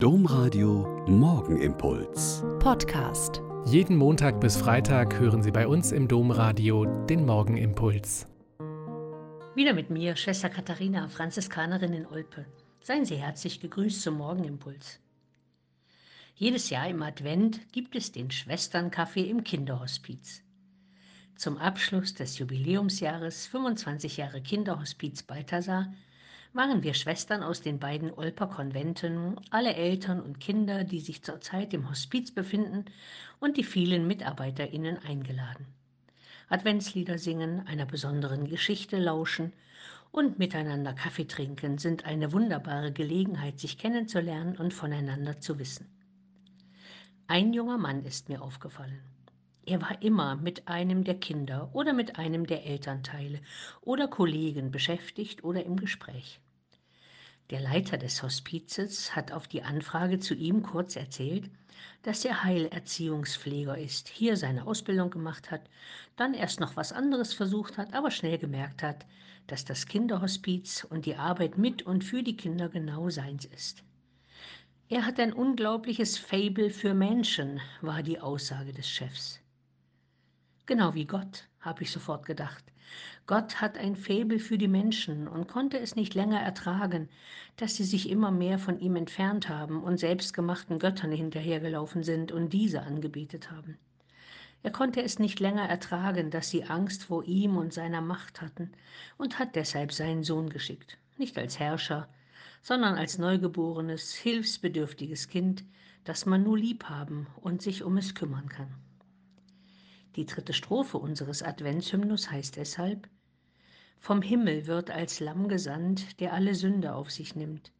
Domradio Morgenimpuls. Podcast. Jeden Montag bis Freitag hören Sie bei uns im Domradio den Morgenimpuls. Wieder mit mir, Schwester Katharina, Franziskanerin in Olpe. Seien Sie herzlich gegrüßt zum Morgenimpuls. Jedes Jahr im Advent gibt es den Schwesternkaffee im Kinderhospiz. Zum Abschluss des Jubiläumsjahres 25 Jahre Kinderhospiz Balthasar waren wir Schwestern aus den beiden Olper Konventen, alle Eltern und Kinder, die sich zurzeit im Hospiz befinden, und die vielen MitarbeiterInnen eingeladen. Adventslieder singen, einer besonderen Geschichte lauschen und miteinander Kaffee trinken sind eine wunderbare Gelegenheit, sich kennenzulernen und voneinander zu wissen. Ein junger Mann ist mir aufgefallen. Er war immer mit einem der Kinder oder mit einem der Elternteile oder Kollegen beschäftigt oder im Gespräch. Der Leiter des Hospizes hat auf die Anfrage zu ihm kurz erzählt, dass er Heilerziehungspfleger ist, hier seine Ausbildung gemacht hat, dann erst noch was anderes versucht hat, aber schnell gemerkt hat, dass das Kinderhospiz und die Arbeit mit und für die Kinder genau seins ist. Er hat ein unglaubliches Fable für Menschen, war die Aussage des Chefs. Genau wie Gott, habe ich sofort gedacht. Gott hat ein Faible für die Menschen und konnte es nicht länger ertragen, dass sie sich immer mehr von ihm entfernt haben und selbstgemachten Göttern hinterhergelaufen sind und diese angebetet haben. Er konnte es nicht länger ertragen, dass sie Angst vor ihm und seiner Macht hatten und hat deshalb seinen Sohn geschickt, nicht als Herrscher, sondern als neugeborenes, hilfsbedürftiges Kind, das man nur lieb haben und sich um es kümmern kann. Die dritte Strophe unseres Adventshymnus heißt deshalb, Vom Himmel wird als Lamm gesandt, der alle Sünde auf sich nimmt.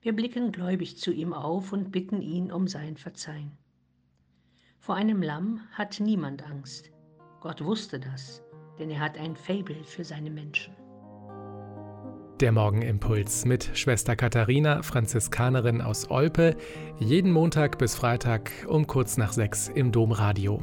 Wir blicken gläubig zu ihm auf und bitten ihn um sein Verzeihen. Vor einem Lamm hat niemand Angst. Gott wusste das, denn er hat ein Fabel für seine Menschen. Der Morgenimpuls mit Schwester Katharina, Franziskanerin aus Olpe, jeden Montag bis Freitag um kurz nach sechs im Domradio.